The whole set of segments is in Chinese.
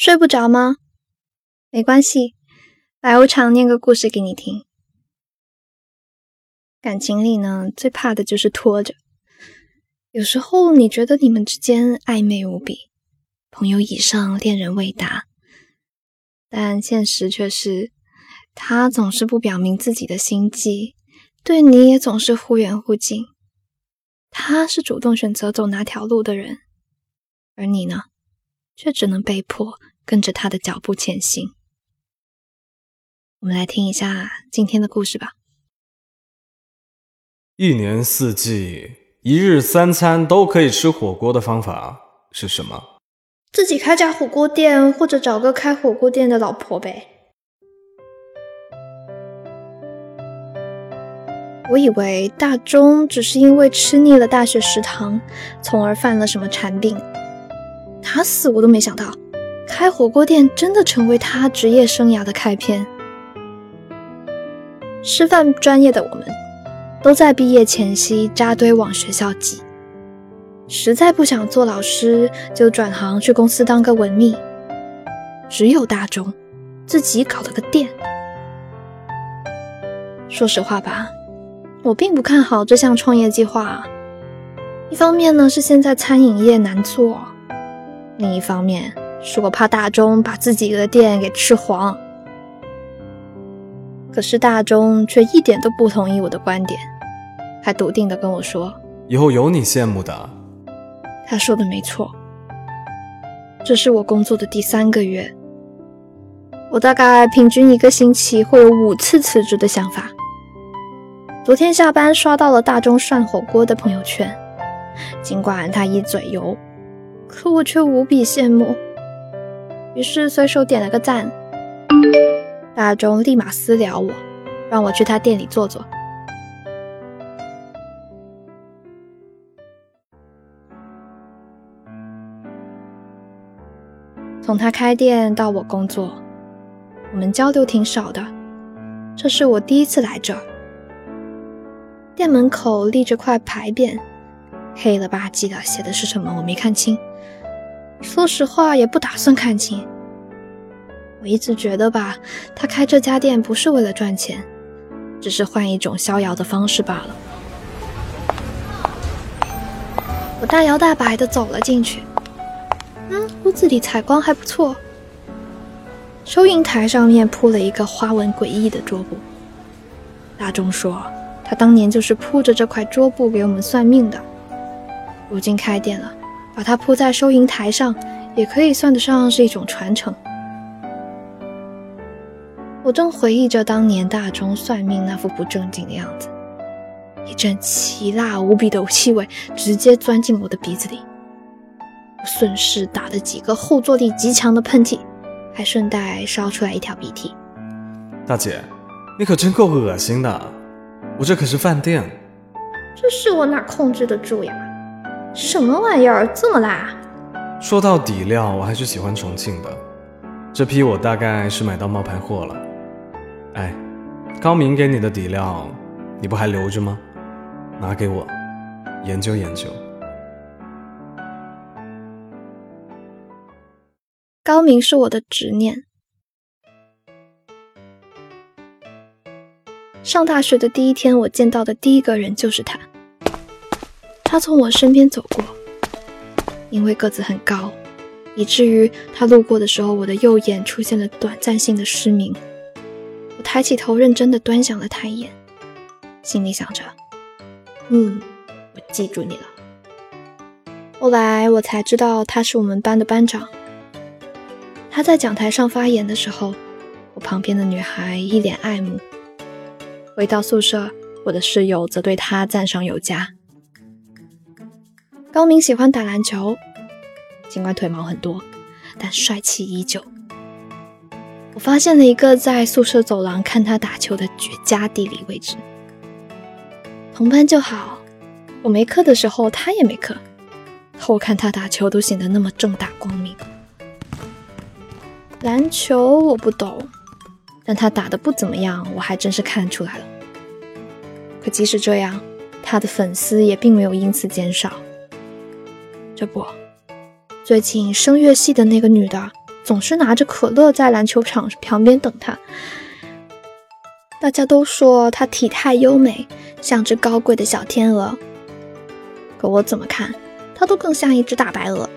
睡不着吗？没关系，白无常念个故事给你听。感情里呢，最怕的就是拖着。有时候你觉得你们之间暧昧无比，朋友以上，恋人未达，但现实却是，他总是不表明自己的心迹，对你也总是忽远忽近。他是主动选择走哪条路的人，而你呢，却只能被迫跟着他的脚步前行。我们来听一下今天的故事吧。一年四季，一日三餐都可以吃火锅的方法是什么？自己开家火锅店，或者找个开火锅店的老婆呗。我以为大钟只是因为吃腻了大学食堂，从而犯了什么馋病。打死我都没想到，开火锅店真的成为他职业生涯的开篇。师范专业的我们。都在毕业前夕扎堆往学校挤，实在不想做老师，就转行去公司当个文秘。只有大钟自己搞了个店。说实话吧，我并不看好这项创业计划。一方面呢是现在餐饮业难做，另一方面是我怕大钟把自己的店给吃黄。可是大钟却一点都不同意我的观点，还笃定的跟我说：“以后有你羡慕的。”他说的没错。这是我工作的第三个月，我大概平均一个星期会有五次辞职的想法。昨天下班刷到了大钟涮火锅的朋友圈，尽管他一嘴油，可我却无比羡慕，于是随手点了个赞。大钟立马私聊我，让我去他店里坐坐。从他开店到我工作，我们交流挺少的。这是我第一次来这儿。店门口立着块牌匾，黑了吧唧的，写的是什么我没看清。说实话，也不打算看清。我一直觉得吧，他开这家店不是为了赚钱，只是换一种逍遥的方式罢了。我大摇大摆地走了进去，嗯，屋子里采光还不错。收银台上面铺了一个花纹诡异的桌布。大钟说，他当年就是铺着这块桌布给我们算命的。如今开店了，把它铺在收银台上，也可以算得上是一种传承。我正回忆着当年大钟算命那副不正经的样子，一阵奇辣无比的气味直接钻进我的鼻子里，我顺势打了几个后坐力极强的喷嚏，还顺带烧出来一条鼻涕。大姐，你可真够恶心的！我这可是饭店，这是我哪控制得住呀？什么玩意儿这么辣？说到底料，我还是喜欢重庆的，这批我大概是买到冒牌货了。哎，高明给你的底料，你不还留着吗？拿给我研究研究。高明是我的执念。上大学的第一天，我见到的第一个人就是他。他从我身边走过，因为个子很高，以至于他路过的时候，我的右眼出现了短暂性的失明。我抬起头，认真的端详了他一眼，心里想着：“嗯，我记住你了。”后来我才知道他是我们班的班长。他在讲台上发言的时候，我旁边的女孩一脸爱慕。回到宿舍，我的室友则对他赞赏有加。高明喜欢打篮球，尽管腿毛很多，但帅气依旧。我发现了一个在宿舍走廊看他打球的绝佳地理位置。同班就好，我没课的时候他也没课，偷看他打球都显得那么正大光明。篮球我不懂，但他打的不怎么样，我还真是看出来了。可即使这样，他的粉丝也并没有因此减少。这不，最近声乐系的那个女的。总是拿着可乐在篮球场旁边等他。大家都说她体态优美，像只高贵的小天鹅。可我怎么看，她都更像一只大白鹅。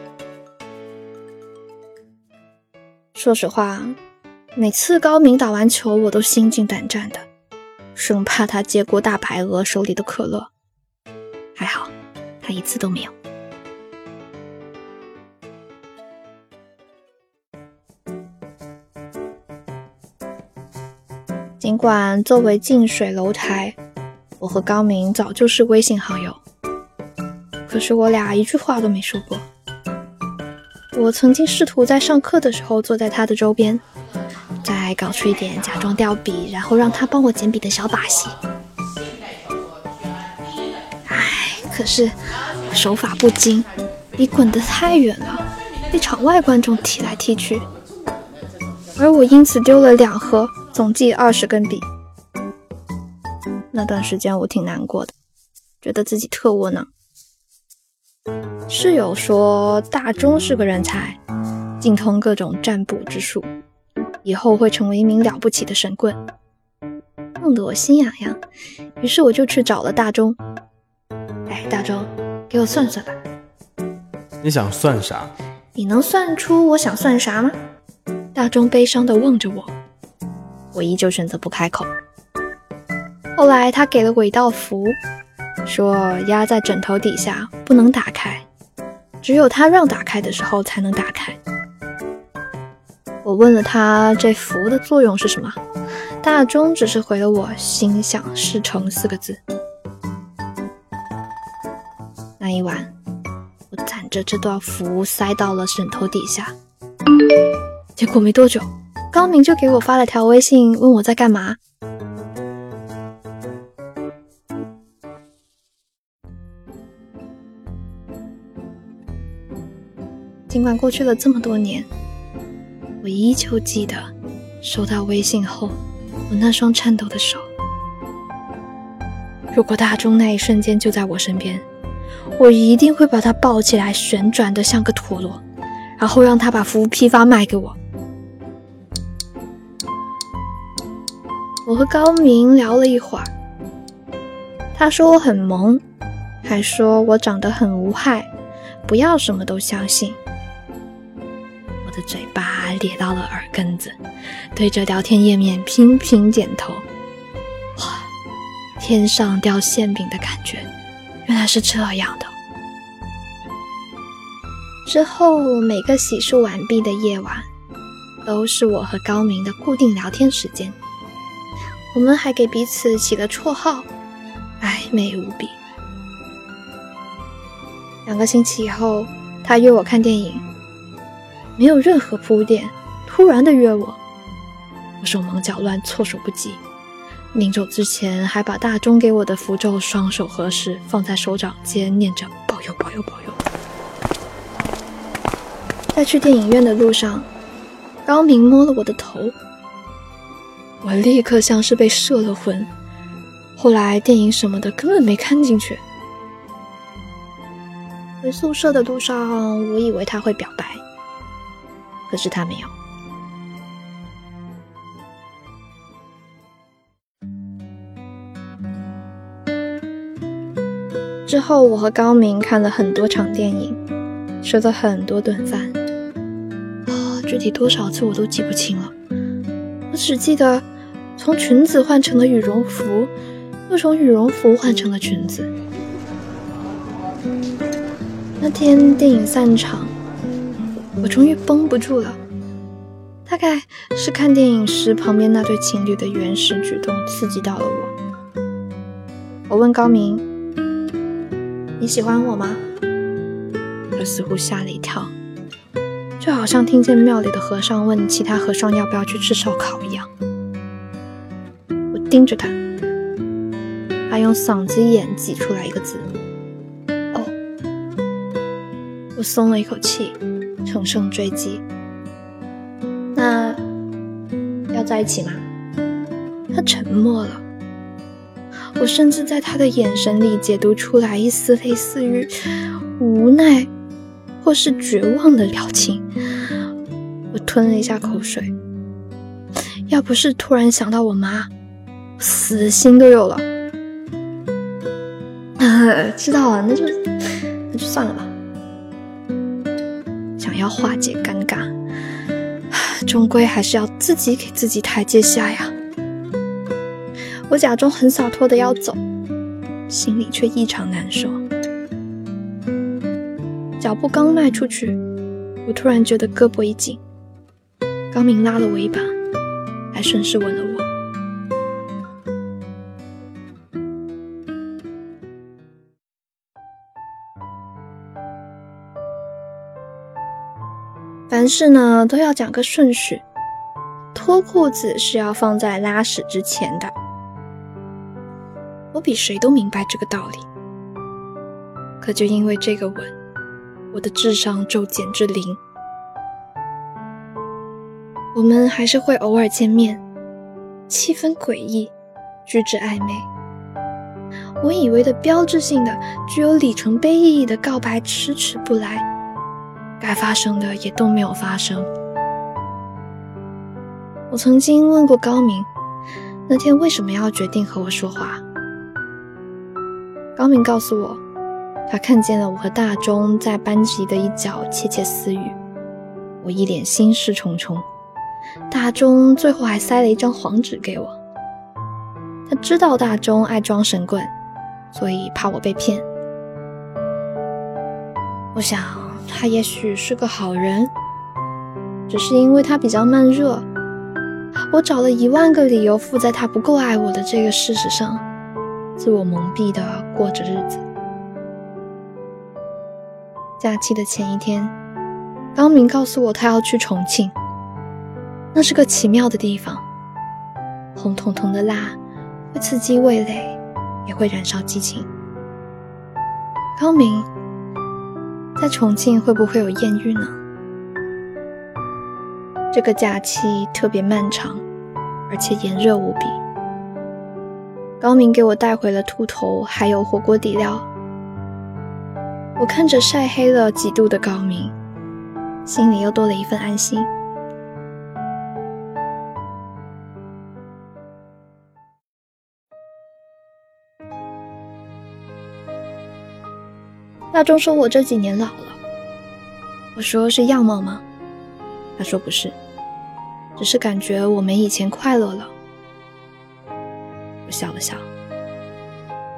说实话，每次高明打完球，我都心惊胆战的，生怕他接过大白鹅手里的可乐。还好，他一次都没有。尽管作为近水楼台，我和高明早就是微信好友，可是我俩一句话都没说过。我曾经试图在上课的时候坐在他的周边，再搞出一点假装掉笔，然后让他帮我捡笔的小把戏。唉，可是手法不精，笔滚得太远了，被场外观众踢来踢去，而我因此丢了两盒。总计二十根笔，那段时间我挺难过的，觉得自己特窝囊。室友说大钟是个人才，精通各种占卜之术，以后会成为一名了不起的神棍，弄得我心痒痒。于是我就去找了大钟。哎，大钟，给我算算吧。你想算啥？你能算出我想算啥吗？大钟悲伤地望着我。我依旧选择不开口。后来他给了我一道符，说压在枕头底下不能打开，只有他让打开的时候才能打开。我问了他这符的作用是什么，大钟只是回了我“心想事成”四个字。那一晚，我攒着这道符塞到了枕头底下，结果没多久。高明就给我发了条微信，问我在干嘛。尽管过去了这么多年，我依旧记得收到微信后我那双颤抖的手。如果大钟那一瞬间就在我身边，我一定会把他抱起来，旋转的像个陀螺，然后让他把服务批发卖给我。我和高明聊了一会儿，他说我很萌，还说我长得很无害，不要什么都相信。我的嘴巴咧到了耳根子，对着聊天页面频频点头。哇，天上掉馅饼的感觉，原来是这样的。之后每个洗漱完毕的夜晚，都是我和高明的固定聊天时间。我们还给彼此起了绰号，暧昧无比。两个星期以后，他约我看电影，没有任何铺垫，突然的约我，我手忙脚乱，措手不及。临走之前，还把大钟给我的符咒双手合十，放在手掌间，念着保佑保佑保佑。在去电影院的路上，高明摸了我的头。我立刻像是被摄了魂，后来电影什么的根本没看进去。回宿舍的路上，我以为他会表白，可是他没有。之后，我和高明看了很多场电影，吃了很多顿饭，啊，具体多少次我都记不清了，我只记得。从裙子换成了羽绒服，又从羽绒服换成了裙子。那天电影散场，我终于绷不住了。大概是看电影时旁边那对情侣的原始举动刺激到了我。我问高明：“你喜欢我吗？”他似乎吓了一跳，就好像听见庙里的和尚问其他和尚要不要去吃烧烤一样。盯着他，他用嗓子眼挤出来一个字：“哦。”我松了一口气，乘胜追击：“那要在一起吗？”他沉默了。我甚至在他的眼神里解读出来一丝类似于无奈或是绝望的表情。我吞了一下口水。要不是突然想到我妈，死心都有了。知道了，那就那就算了吧。想要化解尴尬，终归还是要自己给自己台阶下呀。我假装很洒脱的要走，心里却异常难受。脚步刚迈出去，我突然觉得胳膊一紧，高明拉了我一把，还顺势吻了我。凡事呢都要讲个顺序，脱裤子是要放在拉屎之前的。我比谁都明白这个道理，可就因为这个吻，我的智商骤减至零。我们还是会偶尔见面，气氛诡异，举止暧昧。我以为的标志性的、具有里程碑意义的告白迟迟不来。该发生的也都没有发生。我曾经问过高明，那天为什么要决定和我说话？高明告诉我，他看见了我和大钟在班级的一角窃窃私语，我一脸心事重重。大钟最后还塞了一张黄纸给我，他知道大钟爱装神棍，所以怕我被骗。我想。他也许是个好人，只是因为他比较慢热，我找了一万个理由附在他不够爱我的这个事实上，自我蒙蔽的过着日子。假期的前一天，高明告诉我他要去重庆，那是个奇妙的地方，红彤彤的辣会刺激味蕾，也会燃烧激情。高明。在重庆会不会有艳遇呢？这个假期特别漫长，而且炎热无比。高明给我带回了兔头，还有火锅底料。我看着晒黑了几度的高明，心里又多了一份安心。大钟说：“我这几年老了。”我说：“是样貌吗？”他说：“不是，只是感觉我没以前快乐了。”我笑了笑。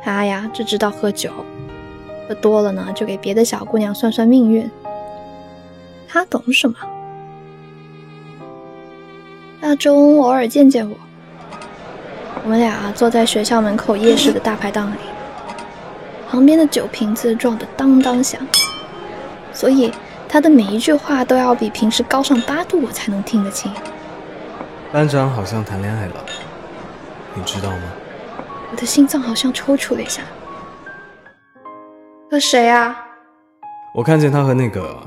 他呀，只知道喝酒，喝多了呢，就给别的小姑娘算算命运。他懂什么？大钟偶尔见见我，我们俩坐在学校门口夜市的大排档里。旁边的酒瓶子撞得当当响，所以他的每一句话都要比平时高上八度，我才能听得清。班长好像谈恋爱了，你知道吗？我的心脏好像抽搐了一下。和谁啊？我看见他和那个，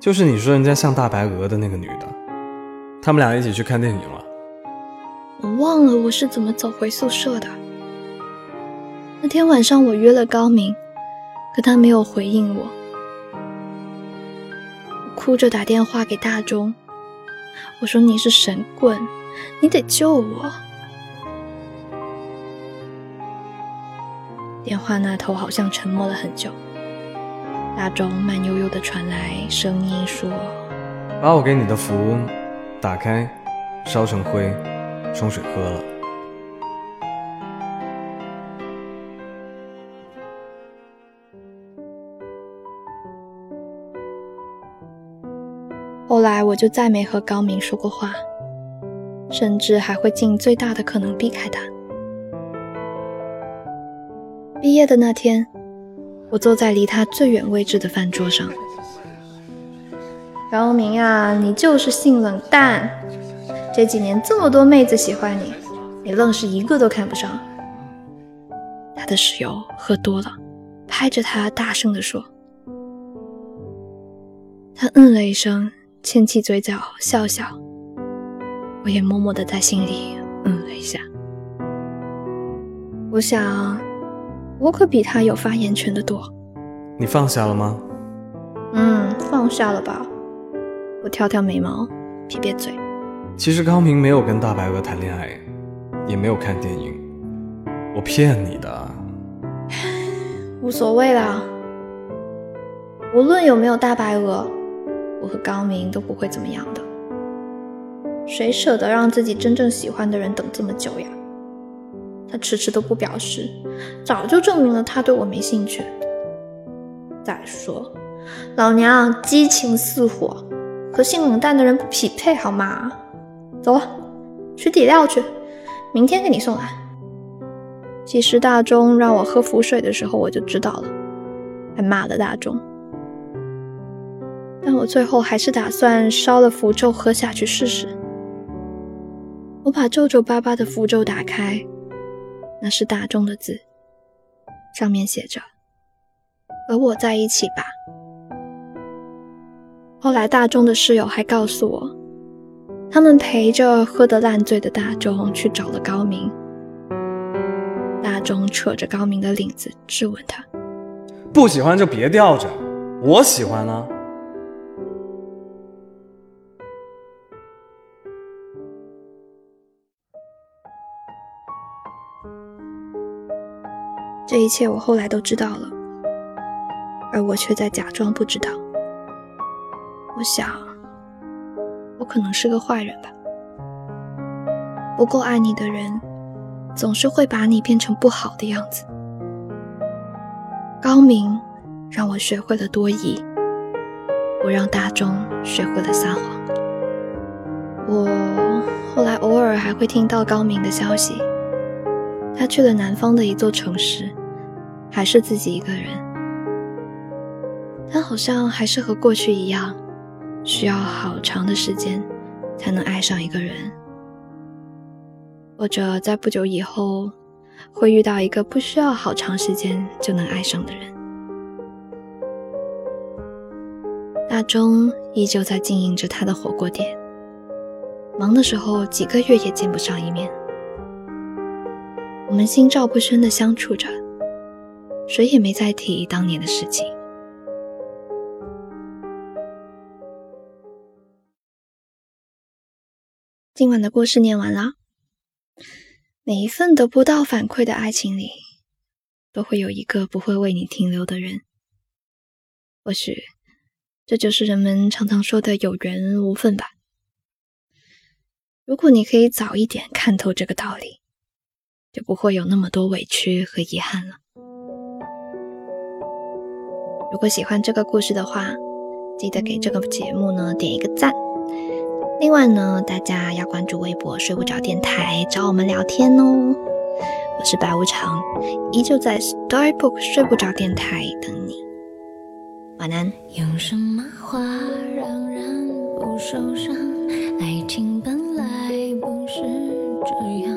就是你说人家像大白鹅的那个女的，他们俩一起去看电影了。我忘了我是怎么走回宿舍的。那天晚上我约了高明，可他没有回应我。哭着打电话给大钟，我说：“你是神棍，你得救我。”电话那头好像沉默了很久，大钟慢悠悠的传来声音说：“把我给你的符打开，烧成灰，冲水喝了。”后来我就再没和高明说过话，甚至还会尽最大的可能避开他。毕业的那天，我坐在离他最远位置的饭桌上。高明啊，你就是性冷淡，这几年这么多妹子喜欢你，你愣是一个都看不上。他的室友喝多了，拍着他大声地说。他嗯了一声。牵起嘴角笑笑，我也默默的在心里嗯了一下。我想，我可比他有发言权的多。你放下了吗？嗯，放下了吧。我挑挑眉毛，撇撇嘴。其实康平没有跟大白鹅谈恋爱，也没有看电影，我骗你的。无所谓啦，无论有没有大白鹅，我和高明都不会怎么样的。谁舍得让自己真正喜欢的人等这么久呀？他迟迟都不表示，早就证明了他对我没兴趣。再说，老娘激情似火，和性冷淡的人不匹配，好吗？走，取底料去，明天给你送来。其实大钟让我喝符水的时候，我就知道了，还骂了大钟。但我最后还是打算烧了符咒喝下去试试。我把皱皱巴巴的符咒打开，那是大钟的字，上面写着。和我在一起吧。后来，大钟的室友还告诉我，他们陪着喝得烂醉的大钟去找了高明。大钟扯着高明的领子质问他：“不喜欢就别吊着，我喜欢呢。”这一切我后来都知道了。而我却在假装不知道。我想，我可能是个坏人吧。不够爱你的人，总是会把你变成不好的样子。高明让我学会了多疑，我让大钟学会了撒谎。我后来偶尔还会听到高明的消息，他去了南方的一座城市，还是自己一个人。他好像还是和过去一样，需要好长的时间才能爱上一个人，或者在不久以后会遇到一个不需要好长时间就能爱上的人。大钟依旧在经营着他的火锅店，忙的时候几个月也见不上一面。我们心照不宣的相处着，谁也没再提当年的事情。今晚的故事念完了。每一份得不到反馈的爱情里，都会有一个不会为你停留的人。或许，这就是人们常常说的有缘无分吧。如果你可以早一点看透这个道理，就不会有那么多委屈和遗憾了。如果喜欢这个故事的话，记得给这个节目呢点一个赞。另外呢，大家要关注微博“睡不着电台”，找我们聊天哦。我是白无常，依旧在 Storybook 睡不着电台等你。晚安。有什么话让人不受伤？爱情本来不是这样，